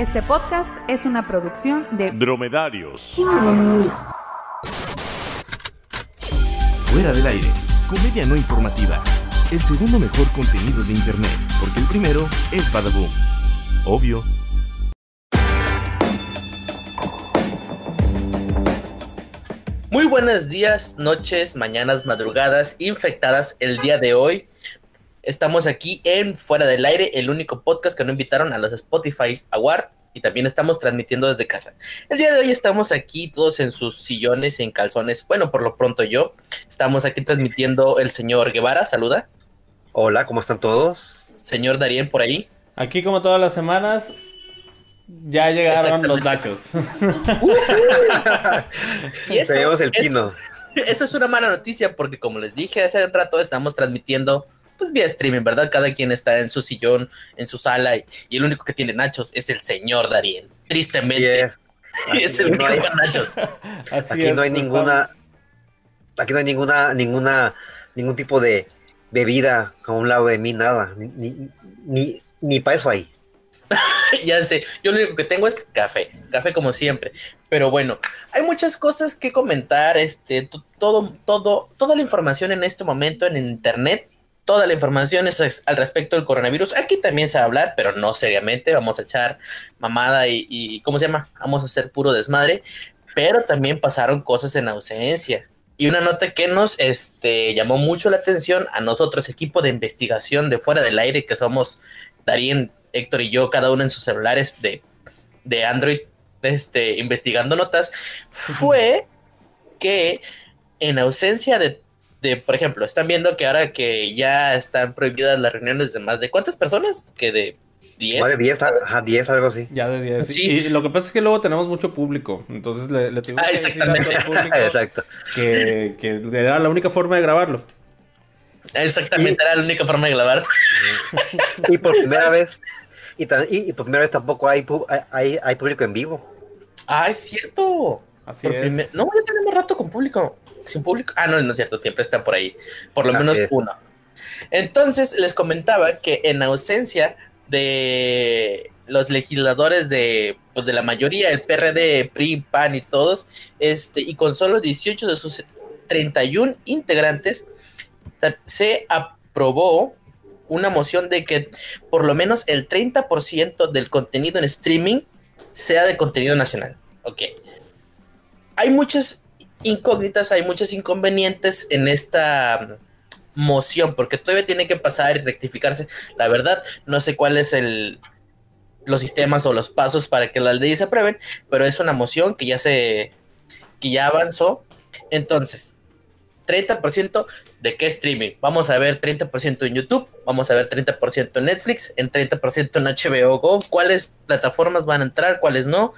Este podcast es una producción de Dromedarios. Fuera del aire, comedia no informativa. El segundo mejor contenido de internet, porque el primero es Badaboom. Obvio. Muy buenos días, noches, mañanas, madrugadas, infectadas el día de hoy. Estamos aquí en Fuera del Aire, el único podcast que no invitaron a los Spotify Award y también estamos transmitiendo desde casa. El día de hoy estamos aquí todos en sus sillones, en calzones. Bueno, por lo pronto yo. Estamos aquí transmitiendo el señor Guevara, saluda. Hola, ¿cómo están todos? Señor Darien por ahí. Aquí como todas las semanas ya llegaron los nachos. Y eso, Tenemos el eso- pino. Eso es una mala noticia porque como les dije hace un rato estamos transmitiendo pues vía streaming, ¿verdad? Cada quien está en su sillón, en su sala y, y el único que tiene nachos es el señor Darien. Tristemente. es- es el no único hay- con nachos. Así Aquí no hay estamos- ninguna- Aquí no hay ninguna, ninguna, ningún tipo de bebida a un lado de mí, nada. Ni, ni, ni, ni para eso hay. ya sé, yo lo único que tengo es café, café como siempre. Pero bueno, hay muchas cosas que comentar, este, todo, todo, toda la información en este momento en internet, toda la información es al respecto del coronavirus. Aquí también se va a hablar, pero no seriamente, vamos a echar mamada y, ¿cómo se llama? Vamos a hacer puro desmadre, pero también pasaron cosas en ausencia. Y una nota que nos este, llamó mucho la atención a nosotros, equipo de investigación de fuera del aire, que somos Darien, Héctor y yo, cada uno en sus celulares de, de Android, este, investigando notas, fue que en ausencia de, de, por ejemplo, están viendo que ahora que ya están prohibidas las reuniones de más de cuántas personas, que de 10. Más de 10, ajá, 10, algo así. Ya de 10. Sí. Y lo que pasa es que luego tenemos mucho público. Entonces le, le Ah, que decir a todo el exactamente. público Exacto. que, que era la única forma de grabarlo. Exactamente, era la única forma de grabar. Y por primera vez, y, y- y por primera vez tampoco hay, hay, hay, público en vivo. Ah, es cierto. Así Por es. No, ya tenemos rato con público. Sin público. Ah, no, no es cierto, siempre están por ahí. Por lo Así menos es. uno. Entonces, les comentaba que en ausencia de los legisladores de, pues, de la mayoría, el PRD, PRI, PAN y todos, este, y con solo 18 de sus 31 integrantes, se aprobó una moción de que por lo menos el 30% del contenido en streaming sea de contenido nacional. Ok. Hay muchas incógnitas, hay muchos inconvenientes en esta mm, moción, porque todavía tiene que pasar y rectificarse. La verdad, no sé cuál es el los sistemas o los pasos para que las leyes se aprueben, pero es una moción que ya se que ya avanzó. Entonces, 30% de qué streaming. Vamos a ver 30% en YouTube, vamos a ver 30% en Netflix, en 30% en HBO Go, cuáles plataformas van a entrar, cuáles no.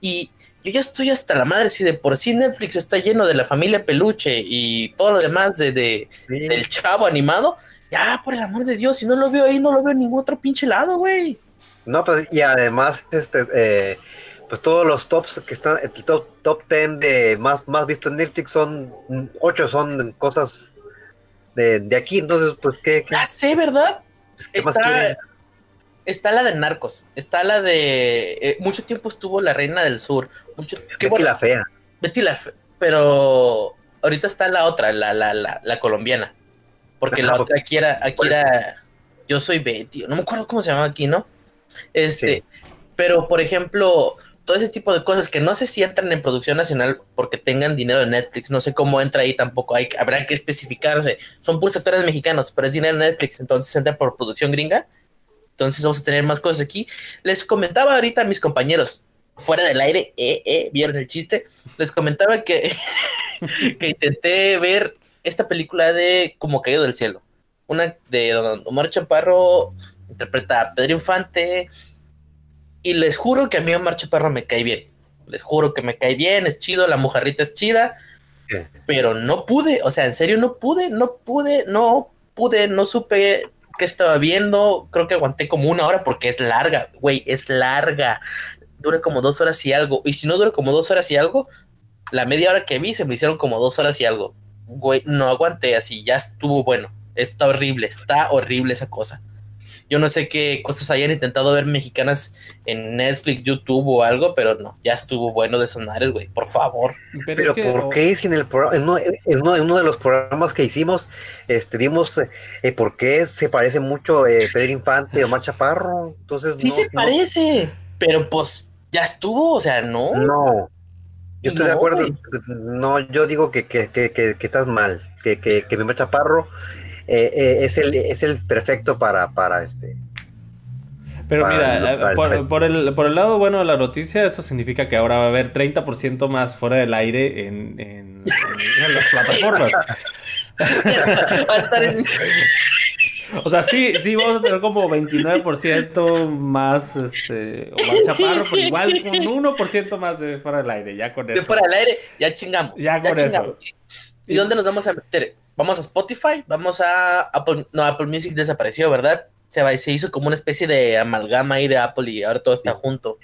Y yo ya estoy hasta la madre, si de por sí Netflix está lleno de la familia peluche y todo lo demás de, de- Sí. del chavo animado, ya por el amor de Dios, si no lo veo ahí, no lo veo en ningún otro pinche lado, güey. No, pues, y además, este, eh, pues todos los tops que están, el top, top 10 de más, más visto en Netflix son, 8 son cosas de, de aquí, entonces, pues, ¿qué, qué, Ya sé, ¿verdad? qué más Está? Está la de Narcos, está la de... eh, mucho tiempo estuvo La Reina del Sur, mucho... qué Betty bueno, la fea. Betty la Fe- pero ahorita está la otra, la, la, la, la colombiana. Porque la otra aquí era, aquí era Yo soy Betty, no me acuerdo cómo se llama aquí, ¿no? Este, Sí. pero por ejemplo, todo ese tipo de cosas que no sé si entran en producción nacional porque tengan dinero de Netflix, no sé cómo entra ahí tampoco, hay, habrá que especificar, o sea, son puros actores mexicanos, pero es dinero de Netflix, entonces entra por producción gringa. Entonces vamos a tener más cosas aquí. Les comentaba ahorita a mis compañeros, fuera del aire, eh, eh, vieron el chiste, les comentaba que, que intenté ver esta película de Como Caído del Cielo. Una de Don Omar Chaparro, interpreta a Pedro Infante, y les juro que a mí Omar Chaparro me cae bien. Les juro que me cae bien, es chido, la mojarrita es chida, pero no pude, o sea, en serio no pude, no pude, no pude, no supe qué estaba viendo, creo que aguanté como una hora porque es larga, güey, es larga, dura como dos horas y algo, y si no dura como dos horas y algo, la media hora que vi se me hicieron como dos horas y algo, güey, no aguanté así, ya estuvo bueno, está horrible, está horrible esa cosa. Yo no sé qué cosas hayan intentado ver mexicanas en Netflix, YouTube o algo, pero no, ya estuvo bueno de sonares, güey, por favor. Pero, ¿por qué si en, el en, uno, en, uno, de los programas que hicimos este, dimos eh, por qué se parece mucho eh, Pedro Infante o Omar Chaparro? Entonces, sí se parece, pero pues ya estuvo, o sea, no. No, yo estoy de acuerdo. No, yo digo que, que, que, que, estás mal, que, que, que Omar Chaparro eh, eh, es, el, es el perfecto para, para este. Pero mira, por, por, el, por el lado bueno de la noticia, eso significa que ahora va a haber 30% más fuera del aire en, en, las plataformas. O sea, sí, sí vamos a tener como 29% más, este, o más chaparro, pero igual un 1% más de fuera del aire, ya con eso. De fuera del aire, ya chingamos. Ya con eso. ¿Y dónde nos vamos a meter? Vamos a Spotify, vamos a Apple, no, Apple Music desapareció, ¿verdad? Se, va, se hizo como una especie de amalgama ahí de Apple y ahora todo está junto.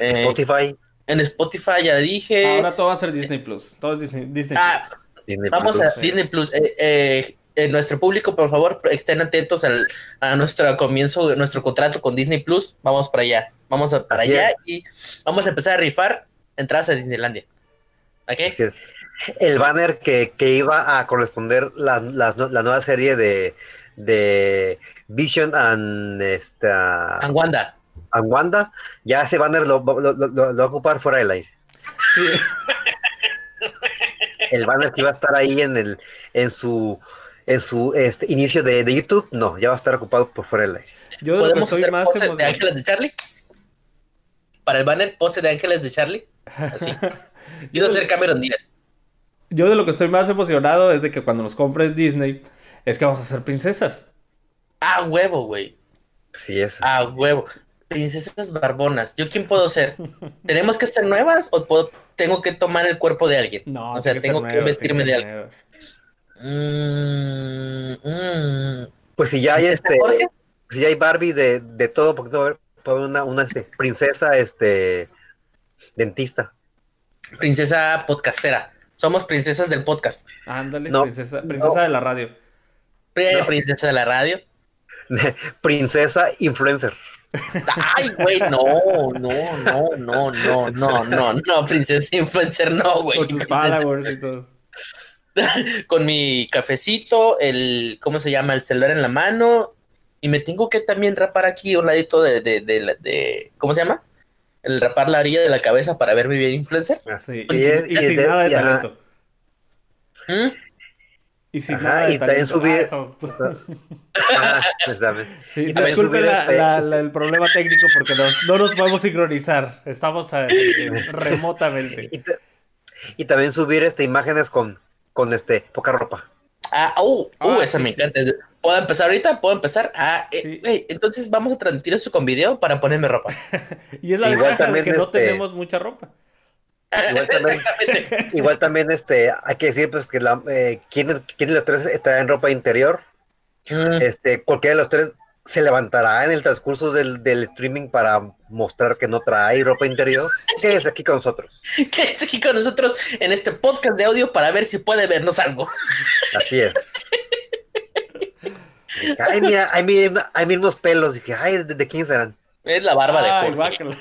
Eh, Spotify. En Spotify ya dije. Ahora todo va a ser Disney Plus. Todo es Disney, Disney ah, vamos a Disney Plus. Eh, eh, nuestro público, por favor, estén atentos al, a nuestro comienzo, nuestro contrato con Disney Plus. Vamos para allá. Vamos a, para allá y vamos a empezar a rifar entradas a Disneylandia. ¿Ok? El banner que, que, iba a corresponder la, la, la nueva serie de, de Vision and, esta, and Wanda. And Wanda, ya ese banner lo, lo, lo, lo va a ocupar fuera del aire. el banner que iba a estar ahí en el en su en su este, inicio de, de, YouTube, no, ya va a estar ocupado por fuera del aire. Yo ¿Podemos hacer más pose de Ángeles de Charlie? Para el banner, pose de Ángeles de Charlie. Así. Yo no ser Cameron Díaz yo de lo que estoy más emocionado es de que cuando nos compren Disney, es que vamos a ser princesas. Ah, huevo, güey. Sí, es. Ah, huevo. Princesas barbonas. ¿Yo quién puedo ser? ¿Tenemos que ser nuevas o puedo, tengo que tomar el cuerpo de alguien? No, o sea, tengo que, vestirme de alguien. Mm, mm. Pues si ya hay este, si ya hay Barbie de, de todo, porque no una, una este, princesa este dentista. Princesa podcastera. Somos princesas del podcast. Ándale, princesa, princesa de la radio. Princesa de la radio. princesa influencer. Ay, güey, no, no, no, no, no, no, no, no, princesa influencer, no, güey. Con tus followers y todo. Con mi cafecito, el, ¿cómo se llama? El celular en la mano. Y me tengo que también rapar aquí un ladito de, de, de, de ¿cómo se llama? El rapar la orilla de la cabeza para verme bien influencer. Ah, sí. Y, y, sin nada de talento. ¿Mm? Y sin nada de y también subir. Ah, sí, disculpe la, este... la, la, el problema técnico porque no, no nos podemos sincronizar. Estamos a, eh, remotamente. Y, también subir este, imágenes con, con este, poca ropa. Ah, uh, uh, ah, esa sí, me encanta. Sí. ¿Puedo empezar ahorita? ¿Puedo empezar? Ah, eh, hey, entonces vamos a transmitir esto con video para ponerme ropa. y es la igual ventaja de que este... no tenemos mucha ropa. Igual también, igual también, este, hay que decir pues que la, eh, ¿quién, quién de los tres está en ropa interior? Mm. Este, cualquiera de los tres se levantará en el transcurso del, del, streaming para mostrar que no trae ropa interior. Quédese aquí con nosotros. Quédese aquí con nosotros en este podcast de audio para ver si puede vernos algo. Así es. Ay, mira, hay, mira, hay unos pelos. Dije, ay, ¿de, de quién serán? Es la barba de Jorge.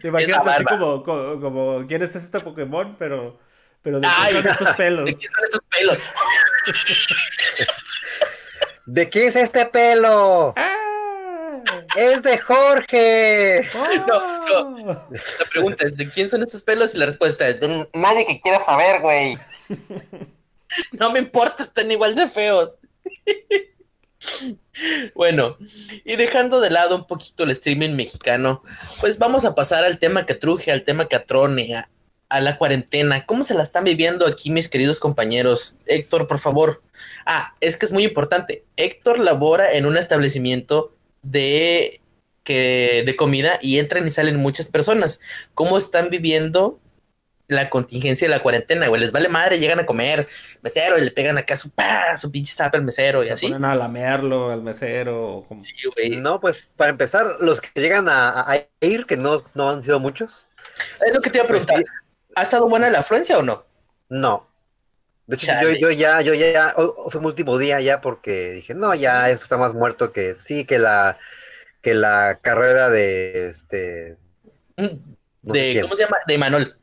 Te imaginas así como, como, como, ¿quién es este Pokémon? Pero, pero ¿de qué son estos pelos? ¿De qué son estos pelos? ¿De qué es este pelo? Ah. ¡Es de Jorge! Oh. No, no. La pregunta es: ¿de quién son esos pelos? Y la respuesta es: de nadie que quiera saber, güey. No me importa, están igual de feos. Bueno, y dejando de lado un poquito el streaming mexicano, pues vamos a pasar al tema que truje, al tema que atrone, a, a, la cuarentena. ¿Cómo se la están viviendo aquí mis queridos compañeros? Héctor, por favor. Ah, es que es muy importante. Héctor labora en un establecimiento de, que, de comida y entran y salen muchas personas. ¿Cómo están viviendo la contingencia de la cuarentena, güey. Les vale madre, llegan a comer mesero y le pegan acá su, pa, su pinche zap al mesero y Se así. Ponen a lamearlo al mesero. Como... Sí, güey. No, pues para empezar, los que llegan a, a ir, que no, no han sido muchos. Es lo que te iba a preguntar. ¿Ha estado buena la afluencia o no? No. De hecho, yo, yo, ya, yo ya, fue mi último día ya porque dije, no, ya eso está más muerto que, sí, que la, que la carrera de, este... de, ¿cómo se llama? De Imanol.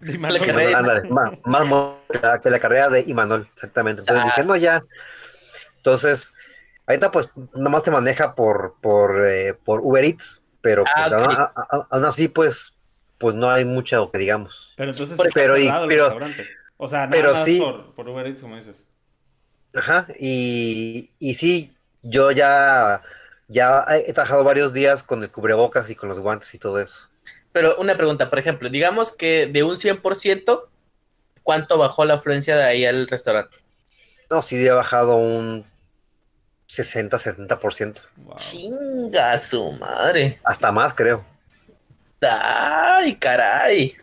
De Imanol. La carrera más, más que la carrera de Imanol, exactamente. Entonces dije, no, ya. Entonces, ahorita pues nomás se maneja por, por, eh, por Uber Eats, pero pues, ah, aún, así pues, pues no hay mucho que digamos. Pero entonces pero, está el restaurante. O sea, nada pero más sí, por, por, Uber Eats, como dices. Ajá, y, y sí, yo ya, ya he trabajado varios días con el cubrebocas y con los guantes y todo eso. Pero una pregunta, por ejemplo, digamos que de un 100%, ¿cuánto bajó la afluencia de ahí al restaurante? No, sí ha bajado un 60, 70%. Chinga su madre. Hasta más, creo. Ay, caray.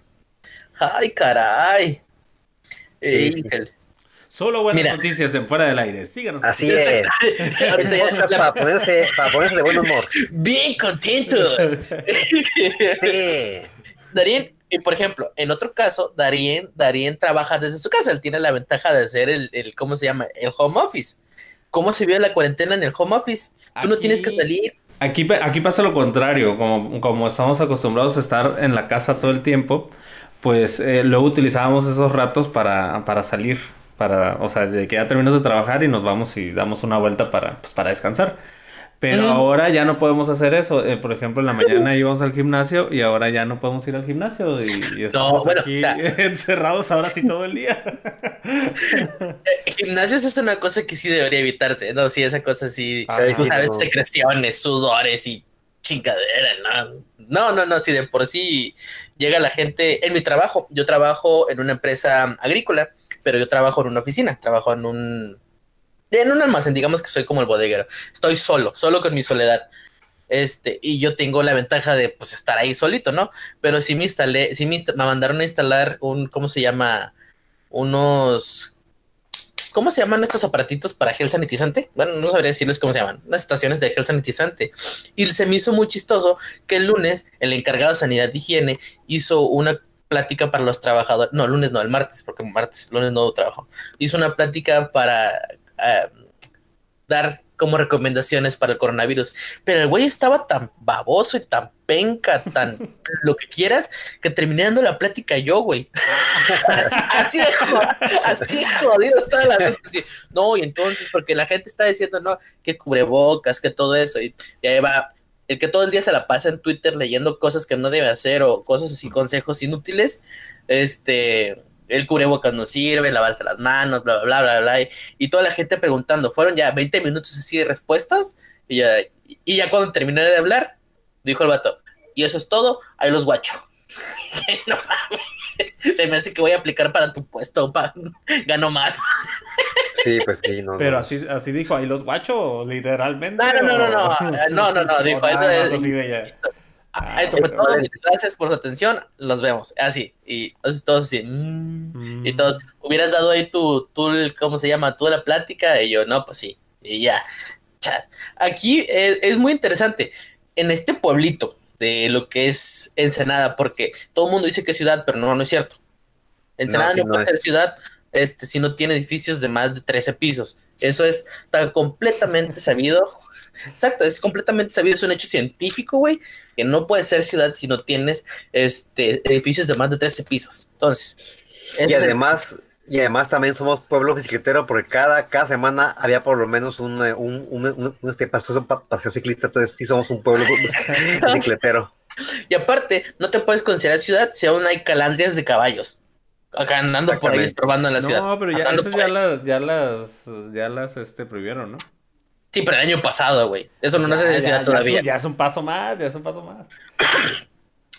Ay, caray. Solo buenas noticias en fuera del aire. Síganos. Así es. para, ponerse, para ponerse de buen humor. Bien contentos. sí. Darien, por ejemplo, en otro caso, Darien, Darien trabaja desde su casa. Él tiene la ventaja de ser el, el ¿cómo se llama? El home office. ¿Cómo se vio la cuarentena en el home office? Tú no tienes que salir. Aquí, aquí pasa lo contrario. Como, como estamos acostumbrados a estar en la casa todo el tiempo, pues eh, luego utilizábamos esos ratos para, para salir, para, o sea, de que ya terminas de trabajar y nos vamos y damos una vuelta para, pues, para descansar. Pero ahora ya no podemos hacer eso. Eh, por ejemplo, en la mañana íbamos al gimnasio y ahora ya no podemos ir al gimnasio y, estamos aquí encerrados ahora sí todo el día. Eh, gimnasios es una cosa que sí debería evitarse, ¿no? Sí, esa cosa sí, sabes, secreciones, sudores y chingadera, ¿no? No, no, no, si de por sí llega la gente, en mi trabajo, yo trabajo en una empresa agrícola, pero yo trabajo en una oficina, trabajo en un, en un almacén, digamos que soy como el bodeguero, estoy solo, solo con mi soledad. Este, y yo tengo la ventaja de pues estar ahí solito, ¿no? Pero si me instalé, si me, me mandaron a instalar un, ¿cómo se llama? Unos ¿Cómo se llaman estos aparatitos para gel sanitizante? Bueno, no sabría decirles cómo se llaman. Las estaciones de gel sanitizante. Y se me hizo muy chistoso que el lunes el encargado de sanidad y higiene hizo una plática para los trabajadores. No, el lunes no, el martes, porque martes, lunes no trabajo. Hizo una plática para eh, dar como recomendaciones para el coronavirus. Pero el güey estaba tan baboso y tan penca, tan lo que quieras, que terminé dando la plática yo, güey. así de así la gente. No, y entonces, porque la gente está diciendo, no, que cubrebocas, que todo eso, y, ahí va. El que todo el día se la pasa en Twitter leyendo cosas que no debe hacer o cosas así, consejos inútiles, este, el cubrebocas no sirve, lavarse las manos, bla, bla, bla, bla, y, toda la gente preguntando, fueron ya 20 minutos así de respuestas, y ya, y ya cuando terminé de hablar, dijo el vato, y eso es todo, ahí los guacho. no se me hace que voy a aplicar para tu puesto, pa, gano más. Sí, pues sí, no. Pero así, así dijo, ahí los guacho, literalmente. No, no, no, no, no, no, no, dijo, ahí no es. Ah, esto fue todo, gracias por su atención, los vemos, así, y todos así, mm", y todos, hubieras dado ahí tu, tu, ¿cómo se llama? Tú la plática, y yo, no, pues sí, y ya. Aquí es, muy interesante, en este pueblito de lo que es Ensenada, porque todo el mundo dice que es ciudad, pero no, no es cierto. Ensenada no, puede ser ciudad este, si no tiene edificios de más de 13 pisos. Eso es tan completamente sabido Exacto, es completamente sabido, es un hecho científico, güey, que no puede ser ciudad si no tienes este, edificios de más de 13 pisos. Entonces, y además, y además también somos pueblo bicicletero porque cada, cada semana había por lo menos un, eh, un, un, un, este paseo, paseo, ciclista, entonces sí somos un pueblo bicicletero. Y aparte, no te puedes considerar ciudad si aún hay calandrias de caballos. Acá andando por ahí estorbando en la ciudad. No, pero ya, esas ya las, ya las, ya las este, prohibieron, ¿no? Sí, pero el año pasado, güey. Eso no nos hace ciudad todavía. Ya es un paso más, ya es un paso más.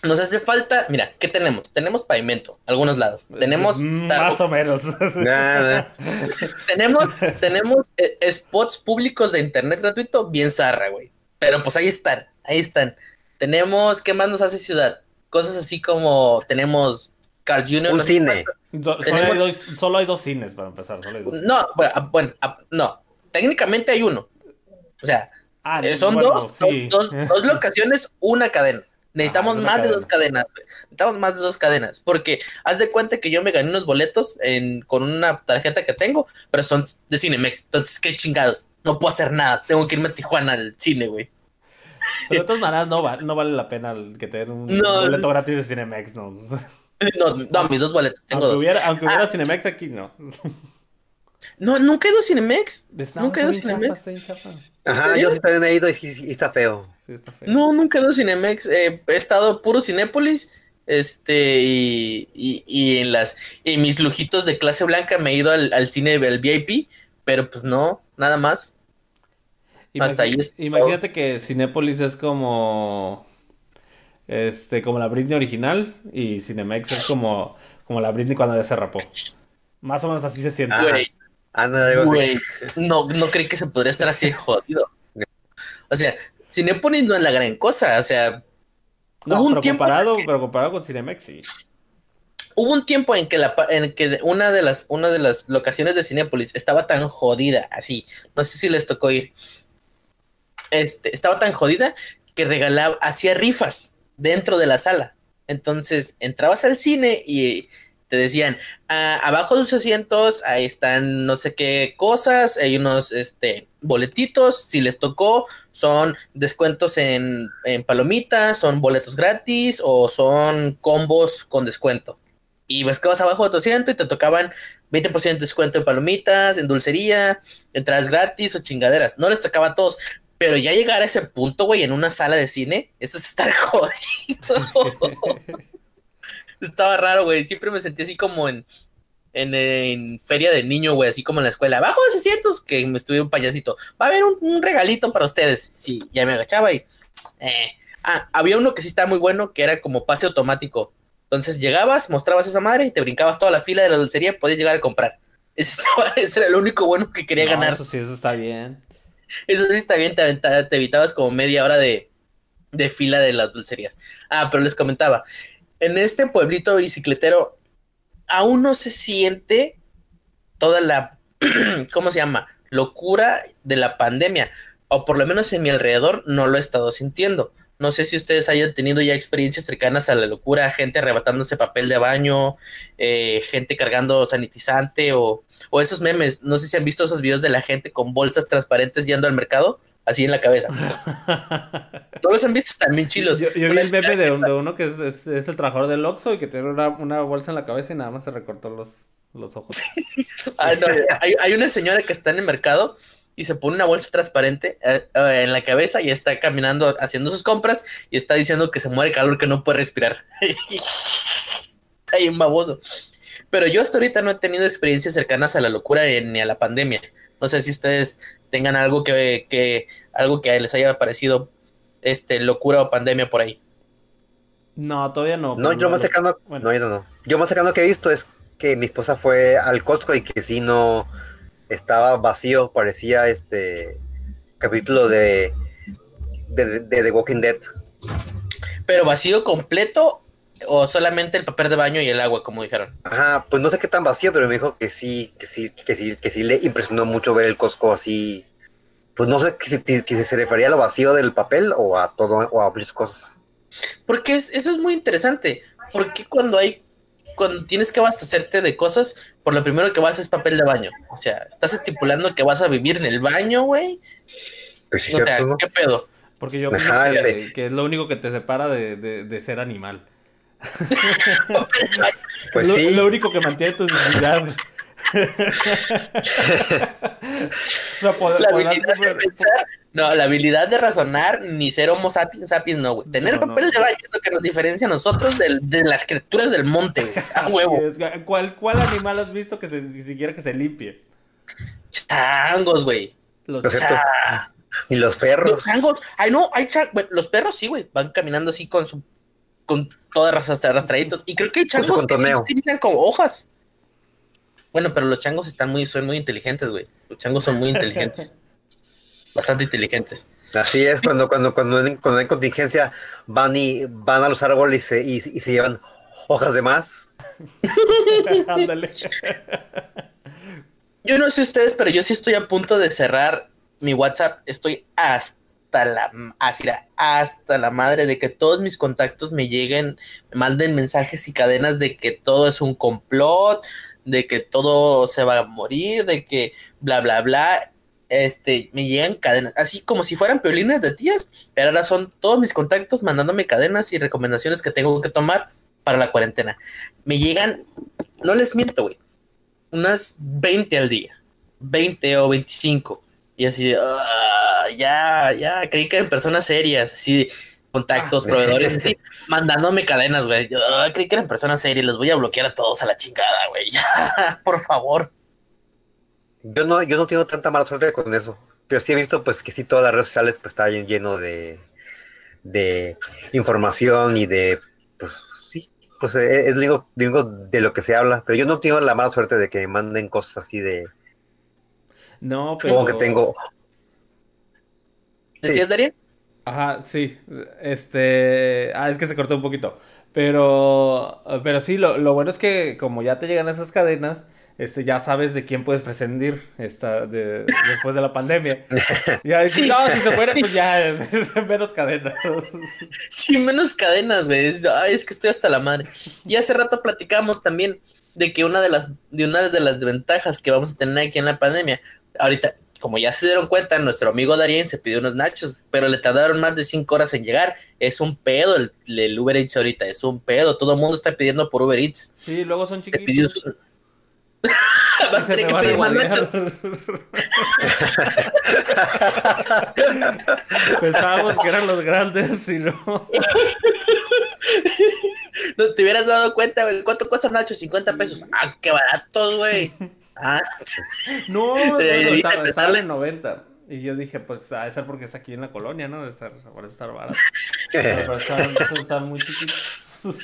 Nos hace falta, mira, ¿qué tenemos? Tenemos pavimento, algunos lados. Tenemos mm, más o menos. tenemos, tenemos eh, spots públicos de internet gratuito bien zarra, güey. Pero pues ahí están, ahí están. Tenemos, ¿qué más nos hace ciudad? Cosas así como tenemos Carl Jr. Un cine. solo, hay dos, cines para empezar. No, bueno, bueno, no. Técnicamente hay uno. O sea, ah, eh, son dos, dos, dos, locaciones, una cadena. Necesitamos Ah, más de dos cadenas, güey. Necesitamos más de dos cadenas. Porque haz de cuenta que yo me gané unos boletos en, con una tarjeta que tengo, pero son de Cinemex. Entonces, qué chingados. No puedo hacer nada. Tengo que irme a Tijuana al cine, güey. Pero de todas maneras, no, va- no vale la pena que te den un No. boleto gratis de Cinemex, no. No, no, mis dos boletos. Tengo Aunque dos. hubiera, aunque hubiera Ah. Cinemex aquí, no. No, nunca he ido a Cinemex. Nunca he ido a Cinemex. Ajá, yo sí también he ido y, está feo. Sí, está feo. No, nunca he ido a Cinemex. Eh, he estado puro Cinépolis. Este, y, y, y en las, y mis lujitos de clase blanca me he ido al, al cine, al VIP, pero pues no, nada más. Hasta ahí es todo. Imagínate que Cinépolis es como. Este, como la Britney original y Cinemex es como, como la Britney cuando ya se rapó. Más o menos así se siente. Ah, Güey, güey, no, no creí que se podría estar así jodido. O sea, Cinépolis no es la gran cosa, o sea, No, hubo un pero tiempo en comparado, que- pero comparado con Cinemex, sí. hubo un tiempo en que la en que una de las una de las locaciones de Cinépolis estaba tan jodida así, no sé si les tocó ir. Este, estaba tan jodida que regalaba hacía rifas dentro de la sala. Entonces, entrabas al cine y te decían, "Ah, abajo de sus asientos, ahí están no sé qué cosas, hay unos este, boletitos, si les tocó, son descuentos en, en palomitas, son boletos gratis o son combos con descuento. Y buscabas abajo de tu asiento y te tocaban 20% de descuento en palomitas, en dulcería, entradas gratis o chingaderas. No les tocaba a todos, pero ya llegar a ese punto, güey, en una sala de cine, eso es estar jodido. Estaba raro, güey. Siempre me sentí así como en, en, en feria de niño, güey, así como en la escuela. Abajo de 600, que me estuve un payasito. Va a haber un, un regalito para ustedes. Sí, ya me agachaba y. eh. Ah, había uno que sí estaba muy bueno, que era como pase automático. Entonces llegabas, mostrabas esa madre y te brincabas toda la fila de la dulcería, podías llegar a comprar. Ese, estaba- ese era lo único bueno que quería No, ganar. Eso sí, eso está bien. Eso sí está bien, te, evitabas como media hora de, de fila de las dulcerías. Ah, pero les comentaba, en este pueblito bicicletero aún no se siente toda la, ¿cómo se llama? Locura de la pandemia, o por lo menos en mi alrededor no lo he estado sintiendo. No sé si ustedes hayan tenido ya experiencias cercanas a la locura, gente arrebatándose papel de baño, eh, gente cargando sanitizante o, o esos memes. No sé si han visto esos videos de la gente con bolsas transparentes yendo al mercado, así en la cabeza. Todos los han visto, están bien chilos. Yo, yo vi el meme de, un- de uno que es, es- es el trabajador del Oxxo y que tiene una, una bolsa en la cabeza y nada más se recortó los, los ojos. Ah, no, hay, hay una señora que está en el mercado y se pone una bolsa transparente eh, eh, en la cabeza y está caminando haciendo sus compras y está diciendo que se muere de calor, que no puede respirar. está bien baboso. Pero yo hasta ahorita no he tenido experiencias cercanas a la locura ni a la pandemia. No sé si ustedes tengan algo que, que algo que les haya parecido este locura o pandemia por ahí. No, todavía no. No, yo más cercano, bueno. no, yo no. Yo más cercano que he visto es que mi esposa fue al Costco y que sí no estaba vacío, parecía este capítulo de de, de The Walking Dead. Pero vacío completo o solamente el papel de baño y el agua, como dijeron. Ajá, pues no sé qué tan vacío, pero me dijo que sí, que sí, que sí, que sí le impresionó mucho ver el Costco así. Pues no sé si, si- si se refería a lo vacío del papel o a todo, o a varias cosas. Porque es, eso es muy interesante. Porque cuando hay, cuando tienes que abastecerte de cosas, por lo primero que vas es papel de baño. O sea, estás estipulando que vas a vivir en el baño, güey. Pues sí, O sea. ¿qué pedo? Porque yo Ajá, opino que, que es lo único que te separa de, de- de ser animal. Pues lo, sí. lo único que mantiene tu dignidad. o sea, pod- La podrás habilidad de comer- pensar, no, la habilidad de razonar, ni ser homo sapiens sapiens, no, güey. Tener No, no. papel de baño es lo que nos diferencia a nosotros del- de, las criaturas del monte, güey. A huevo. ¿Cuál, ¿Cuál animal has visto que se, ni siquiera que se limpie? Changos, güey. Los. Ah. Y los perros. Los changos, ay no, hay changos, los perros sí, güey, van caminando así con su, con todas arras- arrastraditos. Y creo que hay changos que sí contoneo. utilizan como hojas. Bueno, pero los changos están muy, son muy inteligentes, güey. Los changos son muy inteligentes. Bastante inteligentes. Así es, cuando, cuando, cuando, en- cuando contingencia van y van a los árboles y se, y, y se llevan hojas de más. Ándale. Yo no sé ustedes, pero yo sí estoy a punto de cerrar mi WhatsApp. Estoy hasta hasta la, hasta la madre de que todos mis contactos me lleguen, me manden mensajes y cadenas de que todo es un complot, de que todo se va a morir, de que bla, bla, bla. Este, me llegan cadenas, así como si fueran peolines de tías, pero ahora son todos mis contactos mandándome cadenas y recomendaciones que tengo que tomar para la cuarentena. Me llegan, no les miento, güey, unas 20 al día, 20 o 25. Y así, ah, ya, ya, creí que eran personas serias, así, contactos, Ah, proveedores, así, mandándome cadenas, güey. Yo, ah, creí que eran personas serias, los voy a bloquear a todos a la chingada, güey. Por favor. Yo no, yo no tengo tanta mala suerte con eso. Pero sí he visto pues que sí todas las redes sociales pues está bien lleno de, de información y de pues sí, pues eh, es digo, digo de lo que se habla. Pero yo no tengo la mala suerte de que me manden cosas así de No, pero... como que tengo. Sí. ¿Decías, Darien? Ajá, sí. Este. Ah, es que se cortó un poquito. Pero. Pero sí, lo, lo bueno es que como ya te llegan esas cadenas, este, ya sabes de quién puedes prescindir esta, de, después de la pandemia. Ya dices, Sí, no, si se muere, sí. pues ya, menos cadenas. Sí, menos cadenas, güey. Es- Ay, es que estoy hasta la madre. Y hace rato platicamos también de que una de las, de una de las ventajas que vamos a tener aquí en la pandemia, ahorita, como ya se dieron cuenta, nuestro amigo Darien se pidió unos nachos, pero le tardaron más de cinco horas en llegar. Es un pedo el, el Uber Eats ahorita, es un pedo. Todo el mundo está pidiendo por Uber Eats. Sí, luego son chiquitos. su- Va a tener que pedir más nachos. Pensábamos que eran los grandes y no. No te hubieras dado cuenta, güey. ¿Cuánto cuesta nacho? 50 pesos. Ah, qué baratos, güey. Ah, No, no, estaba, estaba en 90. Y yo dije, pues a ser porque es aquí en la colonia, ¿no? De estar, parece estar barato. Pero están, están muy chiquitos.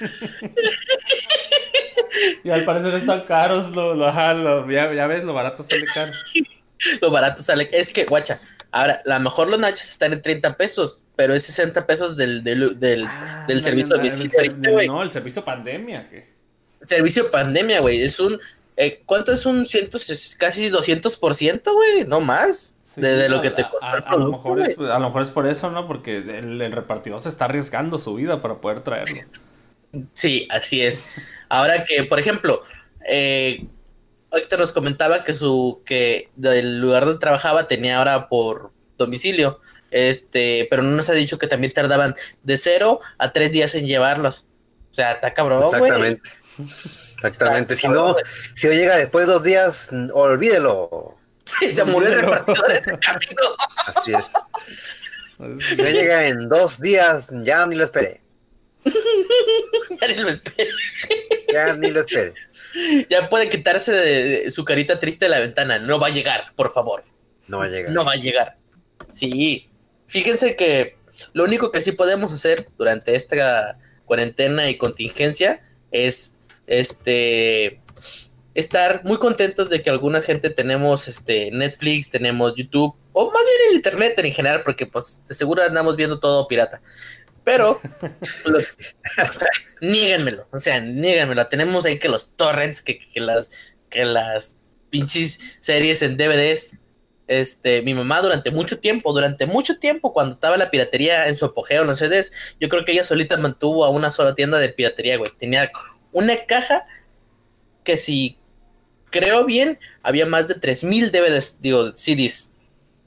Y al parecer están caros, lo, lo, ya, ya ves, lo barato sale caro. lo barato sale. Es que, guacha, ahora, a lo mejor los nachos están en 30 pesos, pero es 60 pesos del, del, del Ah, del no, servicio no, de el. No, el servicio pandemia, que servicio pandemia, güey. Es un. eh, ¿Cuánto es un ciento, casi 200%, güey? No más. Sí, de, de lo a- que te costó a, el a lo mejor es, a lo mejor es por eso, ¿no? Porque el, el repartidor se está arriesgando su vida para poder traerlo. Sí, así es. Ahora que, por ejemplo, eh, Héctor nos comentaba que su que del lugar donde trabajaba tenía ahora por domicilio, este, pero no nos ha dicho que también tardaban de cero a tres días en llevarlos. O sea, está cabrón, güey. Exactamente. Exactamente. Está Si no, si no llega después de dos días, olvídelo. güey. Se murió el repartidor en el camino. Así es. Si no llega en dos días, ya ni lo espere. Ya ni lo espero. Ya ni lo espere. Ya puede quitarse de, de su carita triste de la ventana. No va a llegar, por favor. No va a llegar. No va a llegar. Sí. Fíjense que lo único que sí podemos hacer durante esta cuarentena y contingencia es este estar muy contentos de que alguna gente tenemos este Netflix, tenemos YouTube, o más bien el internet en general, porque pues de seguro andamos viendo todo pirata. Pero lo- o sea. Tenemos ahí que los torrents, que, que las que las pinches series en DVDs. Este, mi mamá durante mucho tiempo, durante mucho tiempo, cuando estaba la piratería en su apogeo en los CDs, yo creo que ella solita mantuvo a una sola tienda de piratería, güey. Tenía una caja que si creo bien, había más de 3000 DVDs, digo, CDs.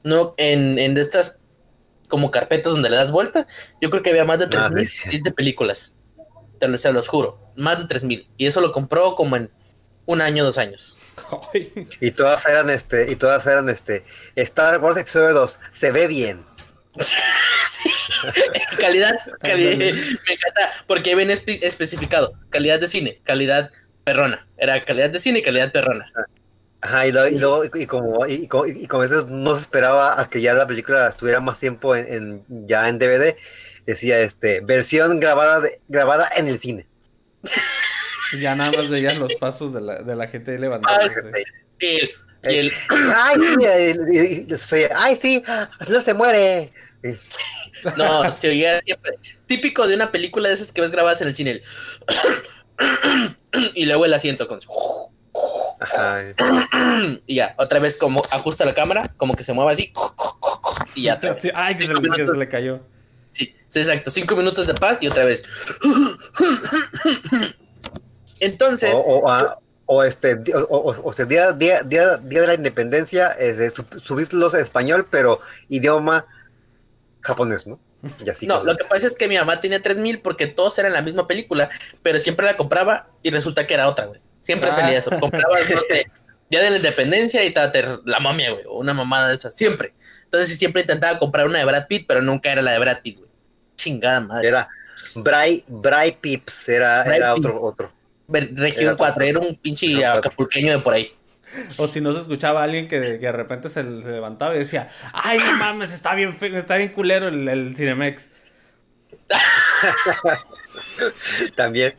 No, en, en estas como carpetas donde le das vuelta, yo creo que había más de 3000 sí. CDs de películas. Te lo, se los juro, más de 3000. Y eso lo compró como en un año, dos años. Y todas eran este, y todas eran este, Star Wars episodio 2, se ve bien. Sí. calidad, calidad, me encanta, porque espe- especificado, calidad de cine, calidad perrona, era calidad de cine y calidad perrona. Ajá, y, luego, y, luego- y como, y, como- y como a veces no se esperaba a que ya la película estuviera más tiempo en, en- ya en DVD, decía este, versión grabada de- grabada en el cine. ya nada más veían los pasos de la, de la gente ahí levantándose. Y el, y el- Ay, sí, ay, no se muere. no, se oía siempre, típico de una película de esas que ves grabadas en el cine, el y luego el asiento con Ajá. y ya, otra vez como ajusta la cámara, como que se mueva así, y ya otra vez. Sí, Ay, que se, le, que minutos- se le cayó. Sí, sí, exacto. Cinco minutos de paz y otra vez. Entonces, O, o, ah, o este, o, o- o sea, día, día, día, día de la independencia, es de sub- subtítulos en español, pero idioma japonés, ¿no? Y así no, cosas. lo que pasa es que mi mamá tenía 3000 porque todos eran la misma película, pero siempre la compraba y resulta que era otra, güey. Siempre Ah. salía eso. Compraba, no sé, Día de la Independencia y te- la momia, güey, o una mamada de esas, siempre. Entonces siempre intentaba comprar una de Brad Pitt, pero nunca era la de Brad Pitt, güey. Chingada madre. Era Bray, Bray Pips, era, era Pips. otro, otro. Región Era 4, era un pinche acapulqueño de por ahí. O si no se escuchaba a alguien que, que de repente se, se levantaba y decía, ay, mames, está bien está bien culero el, el Cinemex. También.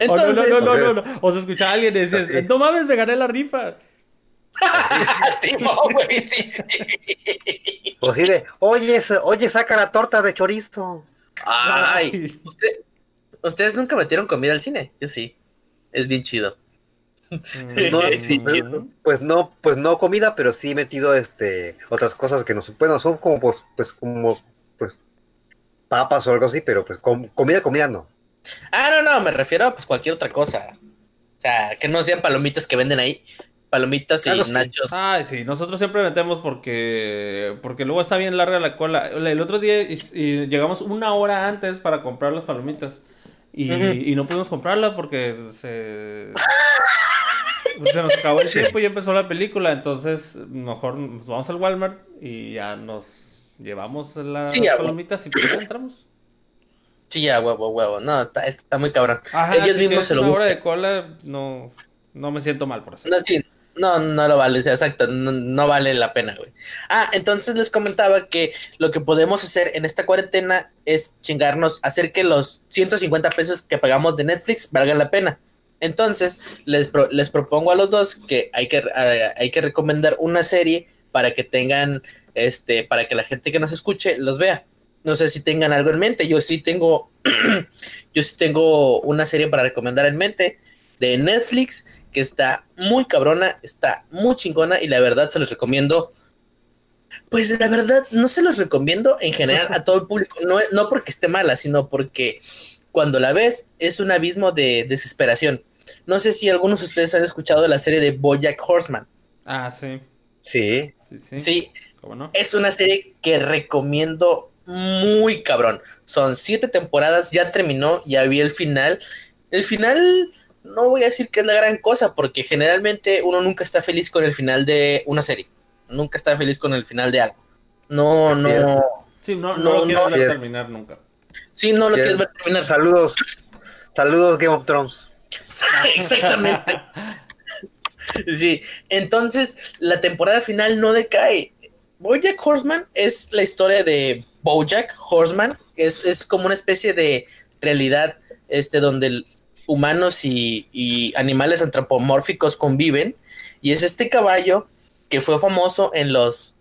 Entonces, o, no, no, no, no, no, O se escuchaba a alguien Sí. no mames, me gané la rifa. sí, no, güey, sí, sí. O sí de, oye, oye, saca la torta de chorizo. Ay, usted- ustedes nunca metieron comida al cine, yo sí. Es bien chido. No, Es bien pues, chido. pues no, pues no comida, pero sí he metido este otras cosas que no son, bueno, son como pues, pues como papas o algo así, pero pues com- comida, comida no. Ah, no, no, me refiero a pues cualquier otra cosa. O sea, que no sean palomitas que venden ahí. Palomitas y Ah, sí. nachos. Ay, sí, nosotros siempre metemos porque porque luego está bien larga la cola. El otro día y- y llegamos una hora antes para comprar las palomitas y, y no pudimos comprarla porque se se nos acabó el tiempo y empezó la película, entonces mejor nos vamos al Walmart y ya nos llevamos las Sí, palomitas y pues ya entramos. Sí, ya, huevo, huevo. No, está, está muy cabrón. Ajá, Ellos si mismos se lo una hora de cola, no, no me siento mal por eso. No, sí, no, no lo vale, exacto, no, no vale la pena, güey. Ah, entonces les comentaba que lo que podemos hacer en esta cuarentena es chingarnos, hacer que los 150 pesos que pagamos de Netflix valgan la pena. Entonces, les, pro- les propongo a los dos que hay que, eh, hay que recomendar una serie para que tengan, este, para que la gente que nos escuche los vea. No sé si tengan algo en mente. Yo sí tengo, yo sí tengo una serie para recomendar en mente de Netflix que está muy cabrona, está muy chingona y la verdad se los recomiendo. Pues la verdad no se los recomiendo en general a todo el público, no, no porque esté mala, sino porque cuando la ves es un abismo de desesperación. No sé si algunos de ustedes han escuchado la serie de Bojack Horseman. Ah, sí. Sí, Sí, sí. Sí, ¿Cómo no? es una serie que recomiendo muy cabrón. Son siete temporadas, ya terminó, ya vi el final. El final, no voy a decir que es la gran cosa, porque generalmente uno nunca está feliz con el final de una serie. Nunca está feliz con el final de algo. No, no. Sí, no, no, No, lo quiero no, ver sí. terminar nunca. Sí, no lo quieres ver terminar. saludos, saludos Game of Thrones. Exactamente. Sí, entonces la temporada final no decae. Bojack Horseman es la historia de Bojack Horseman, es, es como una especie de realidad este, donde humanos y, y animales antropomórficos conviven, y es este caballo que fue famoso en los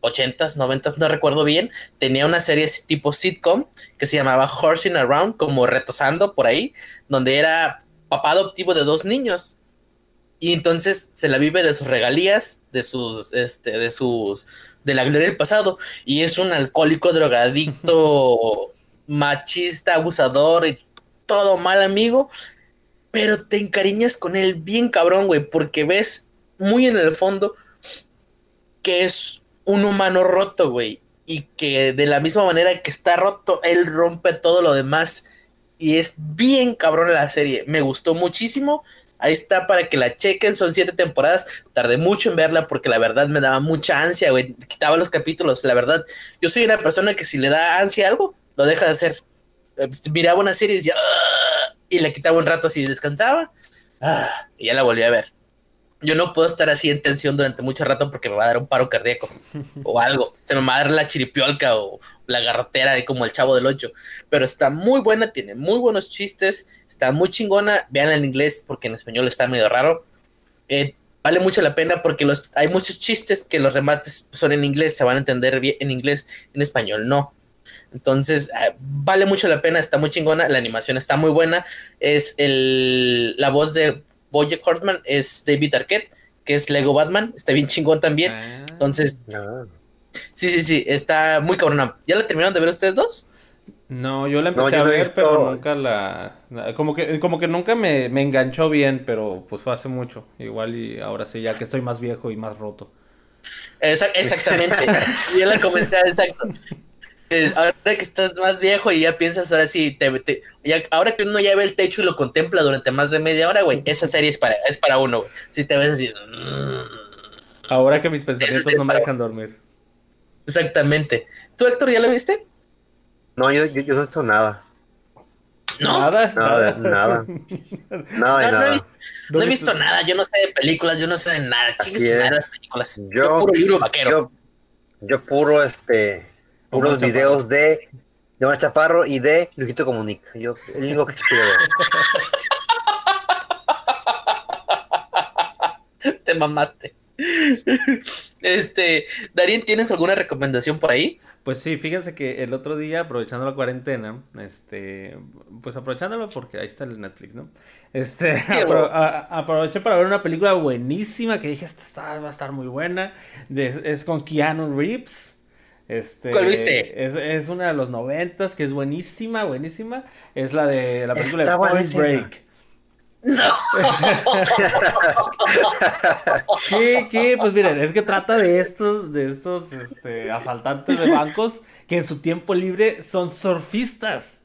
80s, 90s, no recuerdo bien, tenía una serie tipo sitcom que se llamaba Horsing Around, como retosando por ahí, donde era papá adoptivo de dos niños. Y entonces se la vive de sus regalías, de sus, este, de sus, de la gloria del pasado. Y es un alcohólico, drogadicto, machista, abusador y todo mal amigo. Pero te encariñas con él bien cabrón, güey, porque ves muy en el fondo que es un humano roto, güey. Y que de la misma manera que está roto, él rompe todo lo demás. Y es bien cabrón la serie. Me gustó muchísimo. Ahí está para que la chequen. Son siete temporadas. Tardé mucho en verla porque la verdad me daba mucha ansia, güey. Quitaba los capítulos. La verdad, yo soy una persona que si le da ansia algo, lo deja de hacer. Eh, Miraba una serie y decía, "Ah", y le quitaba un rato así, descansaba. ah, y ya la volví a ver. Yo no puedo estar así en tensión durante mucho rato porque me va a dar un paro cardíaco o algo. Se me va a dar la chiripiolca o la garrotera ahí como el chavo del 8. Pero está muy buena, tiene muy buenos chistes, está muy chingona. Veanla en inglés porque en español está medio raro. Eh, vale mucho la pena porque los, hay muchos chistes que los remates son en inglés, se van a entender bien en inglés, en español no. Entonces, eh, vale mucho la pena, está muy chingona, la animación está muy buena. Es el, la voz de Bojack Horseman es David Arquette, que es Lego Batman, está bien chingón también. Ah. Entonces, Ah. sí, sí, sí, está muy cabrona. ¿Ya la terminaron de ver ustedes dos? No, yo la No, empecé yo a ver, visto- pero nunca la... Como que, como que nunca me, me enganchó bien, pero pues fue hace mucho. Igual y ahora sí, ya que estoy más viejo y más roto. Esa- exactamente. ya la comenté, exacto. Eh, ahora que estás más viejo y ya piensas ahora sí, te, te- ya- ahora que uno ya ve el techo y lo contempla durante más de media hora, güey, esa serie es para, es para uno, güey. Si te ves así. mm, Ahora que mis pensamientos no me para- dejan dormir. exactamente. ¿Tú, Héctor, ya la viste? No, yo, yo, yo no he visto nada. No. Nada, Nada, nada. Nada de No, no he nada. visto, no he visto nada, yo no sé de películas, yo no sé de nada. Madre es. las películas. Yo, Yo- puro libro vaquero. Yo, yo puro, este, puros videos de de Omar Chaparro y de Luisito Comunica. Yo, el único que quiero ver. Te mamaste. Este, Darín, ¿tienes alguna recomendación por ahí? Pues sí, fíjense que el otro día, aprovechando la cuarentena, este, pues aprovechándolo porque ahí está el Netflix, ¿no? Este, apro- aproveché para ver una película buenísima que dije, esta está- va a estar muy buena. De- es con Keanu Reeves. Este, ¿Cuál viste? Es, es una de los noventas que es buenísima, buenísima. Es la de la película de Point buenísima. Break. No. ¿Qué, qué? Pues miren, es que trata de estos, de estos este, asaltantes de bancos que en su tiempo libre son surfistas.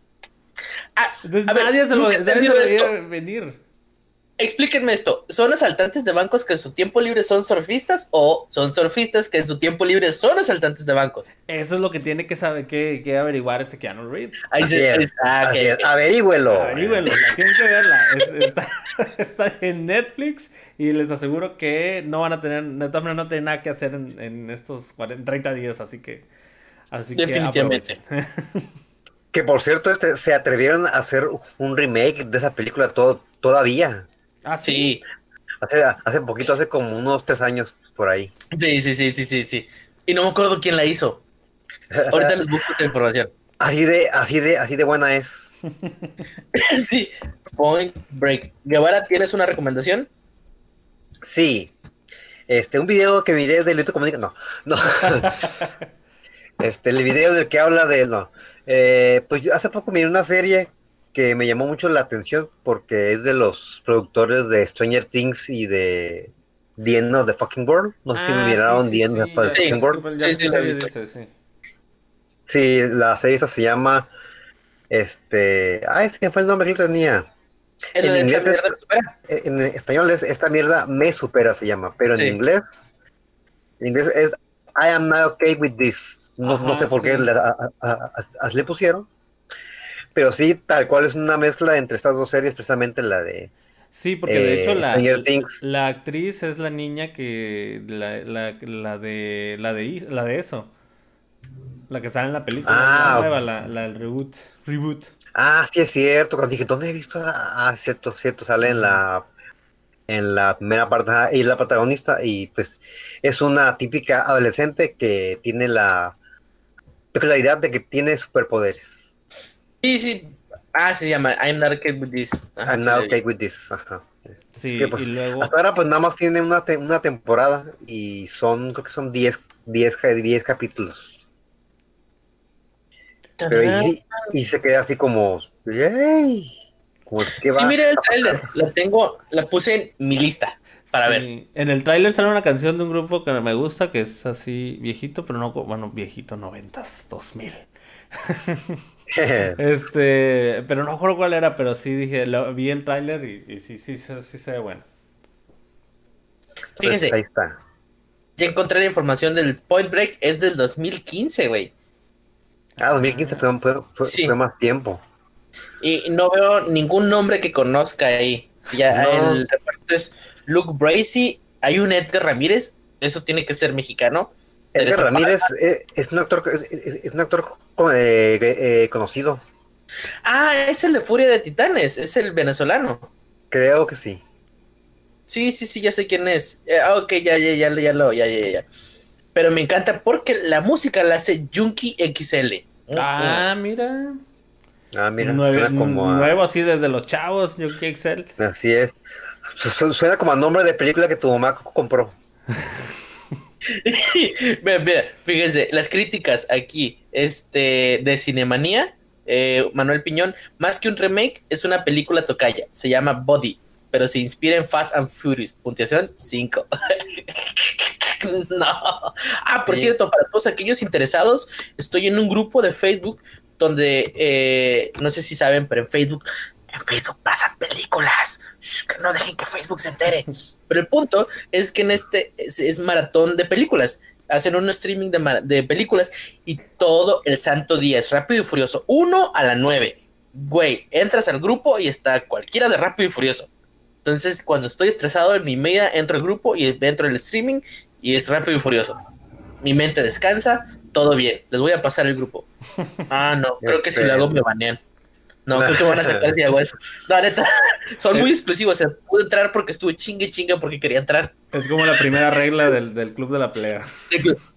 Ah, Entonces a ver, nadie se lo, nadie se lo veía venir. Explíquenme esto. ¿Son asaltantes de bancos que en su tiempo libre son surfistas o son surfistas que en su tiempo libre son asaltantes de bancos? Eso es lo que tiene que saber, que, que averiguar este Keanu Reeves. Ahí Así se, es, ah. Averígüelo. Averígüenlo, tienen que verla. Es- está, está en Netflix y les aseguro que no van a tener, de todas maneras no tienen nada que hacer en, en estos 40 30 días, así que... Así que Definitivamente. aprovechen. Que por cierto, este, se atrevieron a hacer un remake de esa película to- todavía. Ah, Sí, Hace, hace poquito, hace como unos tres años por ahí. sí, sí, sí, sí, sí, sí. Y no me acuerdo quién la hizo. Ahorita les busco esta información. Así de, así de, así de buena es. Sí, Point Break. Guevara, ¿tienes una recomendación? Sí. Este, un video que miré de Luisito Comunica. No, no. Este, el video del que habla de. No. Eh, pues yo hace poco miré una serie que me llamó mucho la atención porque es de los productores de Stranger Things y de The End of the Fucking World. No sé si Ah, miraron sí, The sí, End of the Fucking sí, World. Sí, sí, dice, sí. Sí, la serie esa se llama. Este. Ay, se me fue el nombre que yo tenía. ¿Es la En inglés es-? En español es esta mierda me supera se llama, pero Sí. en inglés, en inglés es I am not okay with this. No, no sé por qué sí. le, a- a- a- así le pusieron, pero sí, tal cual es una mezcla entre estas dos series, precisamente la de Sí, porque de Eh, hecho la, Stranger Things. la actriz es la niña que la, la, la de la de la de eso. La que sale en la película, Ah, la nueva, la, la del reboot. Reboot. Ah, sí es cierto. Cuando dije, ¿dónde he visto? Ah, cierto, cierto, sale en la en la primera parte y la protagonista y pues es una típica adolescente que tiene la peculiaridad de que tiene superpoderes. Sí, sí. Ah, se llama I'm not okay with this. Ajá, I'm not okay with this. Ajá. Sí, que, pues, y luego Hasta ahora pues nada más tiene una, te- una temporada y son, creo que son 10 10, ca- 10 capítulos. Pero y, y se queda así como, ¡yay! Como, ¿qué Sí, va mire el trailer. La tengo, la puse en mi lista para ver. sí, en el tráiler sale una canción de un grupo que me gusta, que es así viejito, pero no, bueno, viejito, noventas, dos mil. Este, pero no recuerdo cuál era, pero sí dije, lo- vi el tráiler y, y sí, sí, sí, sí se ve bueno. Pues, Fíjese, ahí está. ya encontré la información del Point Break, es del 2015, güey. Ah, 2015 fue, fue, fue- Sí. fue más tiempo. Y no veo ningún nombre que conozca ahí. Si ya No. el reparto es Luke Bracey, hay un Edgar Ramírez, eso tiene que ser mexicano. Edgar Ramírez eh, es, un actor, es, es- es un actor eh, eh, conocido. Ah, es el de Furia de Titanes, es el venezolano. Creo que sí. Sí, sí, sí, ya sé quién es. Eh, ah, ok, ya, ya, ya, ya lo, ya, ya, ya. Pero me encanta porque la música la hace Junkie XL. Mm, Ah, mira. Ah, mira, Nueve- suena como a- nuevo así desde los chavos, que Excel. Así es. Su- su- Suena como a nombre de película que tu mamá compró. Mira, mira, fíjense, las críticas aquí, este, de Cinemanía, eh, Manuel Piñón, más que un remake, es una película tocaya, se llama Body, pero se inspira en Fast and Furious, puntuación 5. no. Ah, por Sí. cierto, para todos aquellos interesados, estoy en un grupo de Facebook donde, eh, no sé si saben, pero en Facebook, en Facebook pasan películas. Shh, que no dejen que Facebook se entere. Pero el punto es que en este es, es maratón de películas. Hacen un streaming de, películas y todo el santo día es Rápido y Furioso. Uno a la nueve. Güey, entras al grupo y está cualquiera de Rápido y Furioso. Entonces, cuando estoy estresado en mi media, entro al grupo y entro al streaming y es Rápido y Furioso. Mi mente descansa, todo bien. Les voy a pasar el grupo. Ah, no, creo que si lo hago me banean. No, creo que van a sacar si hago eso. No, neta, son muy exclusivos. O sea, pude entrar porque estuve chingue chingue porque quería entrar. Es como la primera regla del, del club de la pelea.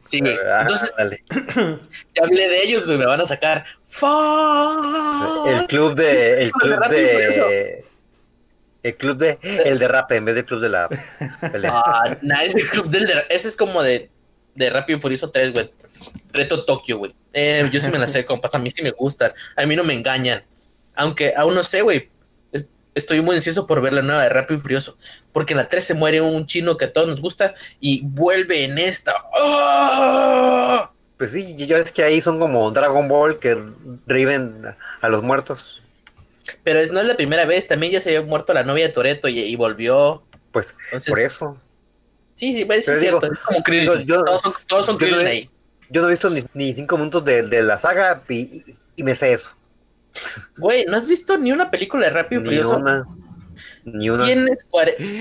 Sí, güey. Ah, Entonces, dale. ya hablé de ellos, güey, me van a sacar. Fuck. El club de. El club de. El club de. El derrape en vez del club de la pelea. Ah, nah, es el club del de- Ese es como de, de Rápido y Furioso 3, güey. Reto Tokio, güey. Eh, yo sí me la sé, compas. A mí sí me gustan. A mí no me engañan. Aunque aún no sé, güey. Es- Estoy muy ansioso por ver la nueva de Rápido y Furioso. Porque en la 3 se muere un chino que a todos nos gusta y vuelve en esta. ¡Ah! Pues sí, ya ves que ahí son como Dragon Ball que riven a los muertos. Pero es- no es la primera vez. También ya se había muerto la novia de Toreto y, y volvió. Pues Entonces, por eso. Sí, sí, pues, sí es digo, cierto. Es como Krillin. yo- yo- todos son, todos son yo no he- ahí. Yo no he visto ni, ni cinco minutos de, de la saga y, y- y me sé eso. Güey, ¿no has visto ni una película de Rápido y Ni Furioso? una. Ni una. Tienes,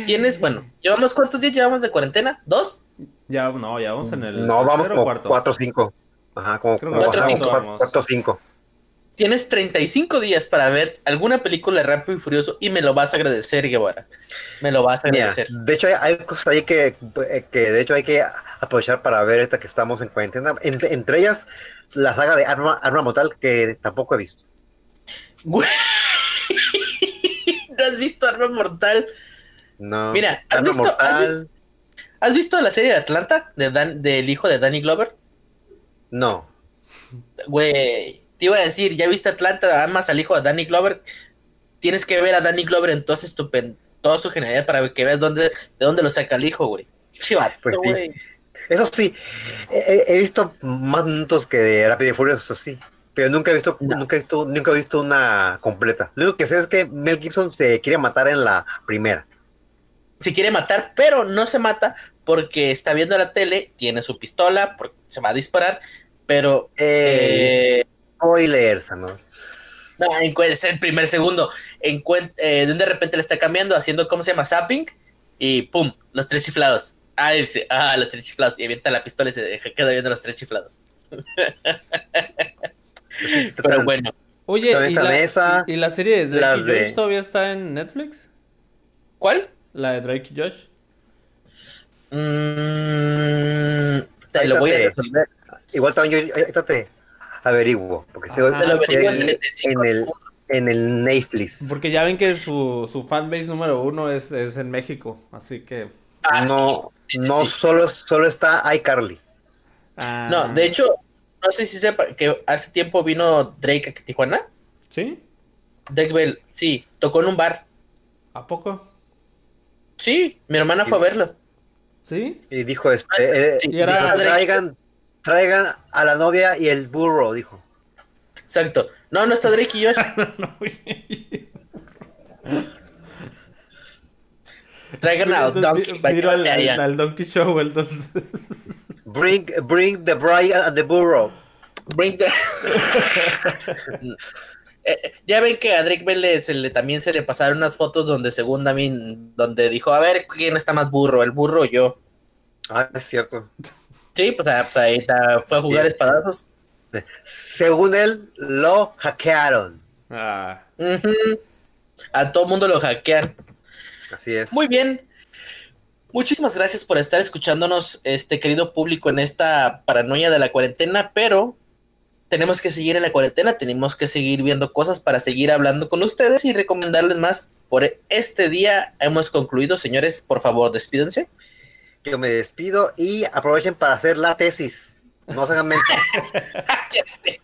tienes, bueno, ¿llevamos cuántos días llevamos de cuarentena? ¿Dos? Ya, no, ya vamos en el No, vamos como cuarto. 4 o 5. Ajá, como Creo que cuatro o cinco como vamos. 4 o 5. Tienes 35 días para ver alguna película de Rápido y Furioso y me lo vas a agradecer, Guevara. Me lo vas a Mira, agradecer. de hecho hay, hay cosas ahí que, que de hecho hay que aprovechar para ver esta que estamos en cuarentena. Entre, entre ellas, la saga de Arma, Arma Mortal que tampoco he visto. Güey. ¿No has visto Arma Mortal? No. Mira, ¿has Arma visto- has Mortal, ¿Has visto la serie de Atlanta? De Dan- del hijo de Danny Glover. no. Güey, te iba a decir, ya viste Atlanta, amas al hijo de Danny Glover. Tienes que ver a Danny Glover entonces tu toda su genialidad para que veas dónde, de dónde lo saca el hijo, güey. Chivato, Pues sí. güey. Eso sí, he, visto más minutos que de Rápido y Furioso, eso sí. Pero nunca he visto, No. nunca he visto, nunca he visto una completa. Lo único que sé es que Mel Gibson se quiere matar en la primera. Se quiere matar, pero no se mata porque está viendo la tele, tiene su pistola, porque se va a disparar, pero Eh, eh, spoilers, ¿no? no, es el primer segundo. Eh, de repente le está cambiando, haciendo, ¿cómo se llama? Zapping, y pum, los tres chiflados. Ah, dice, ah, los tres chiflados, y avienta la pistola y se deja- queda viendo los tres chiflados. Pero bueno, Oye, ¿y la, esa, y- la serie de Drake y Josh de- todavía está en Netflix? ¿cuál? La de Drake y Josh. Mm, te Ahí lo voy a está, resolver. Igual también yo ahorita te averiguo, porque estoy, Te lo averiguo en aquí 35 en el, en el Netflix. Porque ya ven que su, su fanbase número uno es, es en México. Así que. Ah, no, sí, no solo, solo está iCarly. ah, No, de hecho, no sé si sepa que hace tiempo vino Drake a Tijuana. ¿Sí? Drake Bell, sí, tocó en un bar. ¿A poco? Sí, mi hermana fue a verlo. ¿Sí? Y dijo este, eh, Sí, y era- dijo, traigan, traigan a la novia y el burro, dijo. Exacto. No, no está Drake y Josh. No, Traigan a Entonces, Donkey. Miro al, al- al Donkey Show, entonces. Bring, bring the bride and the burro. Bring the- Eh, ya ven que a Drake Bell le- se le, también se le pasaron unas fotos donde según también, donde dijo, a ver, ¿quién está más burro? ¿El burro o yo? Ah, es cierto. Sí, pues, ah, pues ahí está, fue a jugar Sí. espadazos. Según él, lo hackearon. Ah. A todo mundo lo hackean. Así es. Muy bien. Muchísimas gracias por estar escuchándonos, este querido público, en esta paranoia de la cuarentena, pero tenemos que seguir en la cuarentena, tenemos que seguir viendo cosas para seguir hablando con ustedes y recomendarles más por este día hemos concluido. Señores, por favor, despídense. Yo me despido y aprovechen para hacer la tesis. No se hagan ya sé.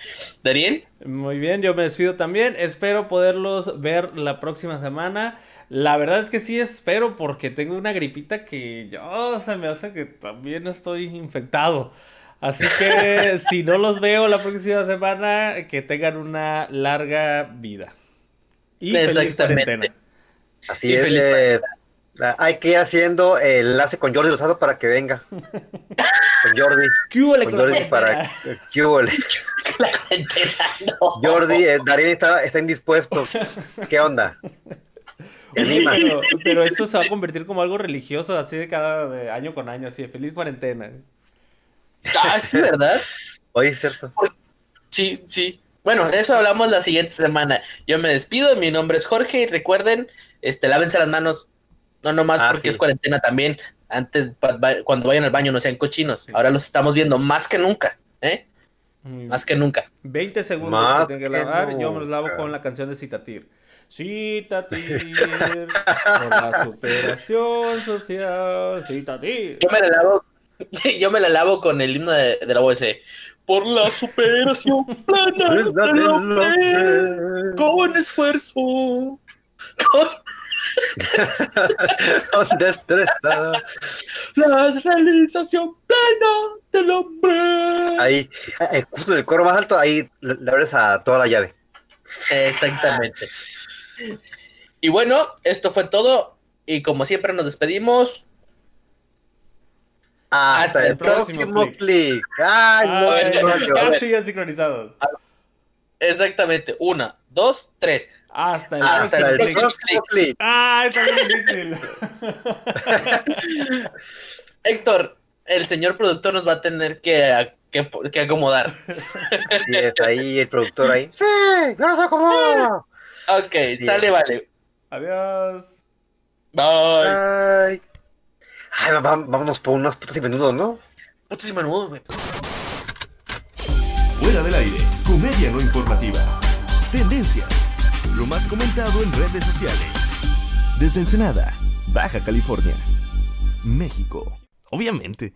Darien. Muy bien, yo me despido también. Espero poderlos ver la próxima semana. La verdad es que sí espero porque tengo una gripita que yo se me hace que también estoy infectado. Así que si no los veo la próxima semana, que tengan una larga vida. Y feliz cuarentena. Así y es. Feliz eh, hay que ir haciendo el enlace con Jordi Rosado para que venga. con Jordi. ¿Qué huele con Jordi para ¿Qué huele? La no. Jordi, eh, Darín está, está indispuesto. ¿Qué onda? Pero, pero, esto se va a convertir como algo religioso, así de cada de año con año, así de feliz cuarentena. Ah, sí, ¿verdad? Oye, es cierto. Sí, sí. Bueno, de eso hablamos la siguiente semana. Yo me despido, mi nombre es Jorge y recuerden, este, lávense las manos, no nomás ah, porque es cuarentena también. Antes, cuando vayan al baño, no sean cochinos. Ahora los estamos viendo más que nunca, ¿eh? Más que nunca. 20 segundos que que lavar. Yo me los lavo con la canción de Citatir. Citatir por la superación social. Citatir. Yo me la lavo Yo me la lavo con el himno de, la OS. Por la superación plana con esfuerzo. Con... con destreza. La realización plena del hombre. Ahí, eh, justo en el coro más alto, ahí le abres a toda la llave. Exactamente. Y bueno, esto fue todo. Y como siempre nos despedimos. Hasta, el, próximo, clic. Ay, no, casi sincronizados. Exactamente. Una, dos, tres. Hasta el, Hasta próximo, clic. Ah, está difícil. Héctor, el señor productor nos va a tener que, que, que acomodar. Sí, está ahí el productor ahí. Sí, yo los acomodo. Ok, sale, vale. Adiós. Bye. Bye. Ay, vámonos por unas putas y menudos, ¿no? Putas y menudos, güey. Fuera del aire, comedia no informativa. Tendencias. Lo más comentado en redes sociales. Desde Ensenada, Baja California. México. Obviamente.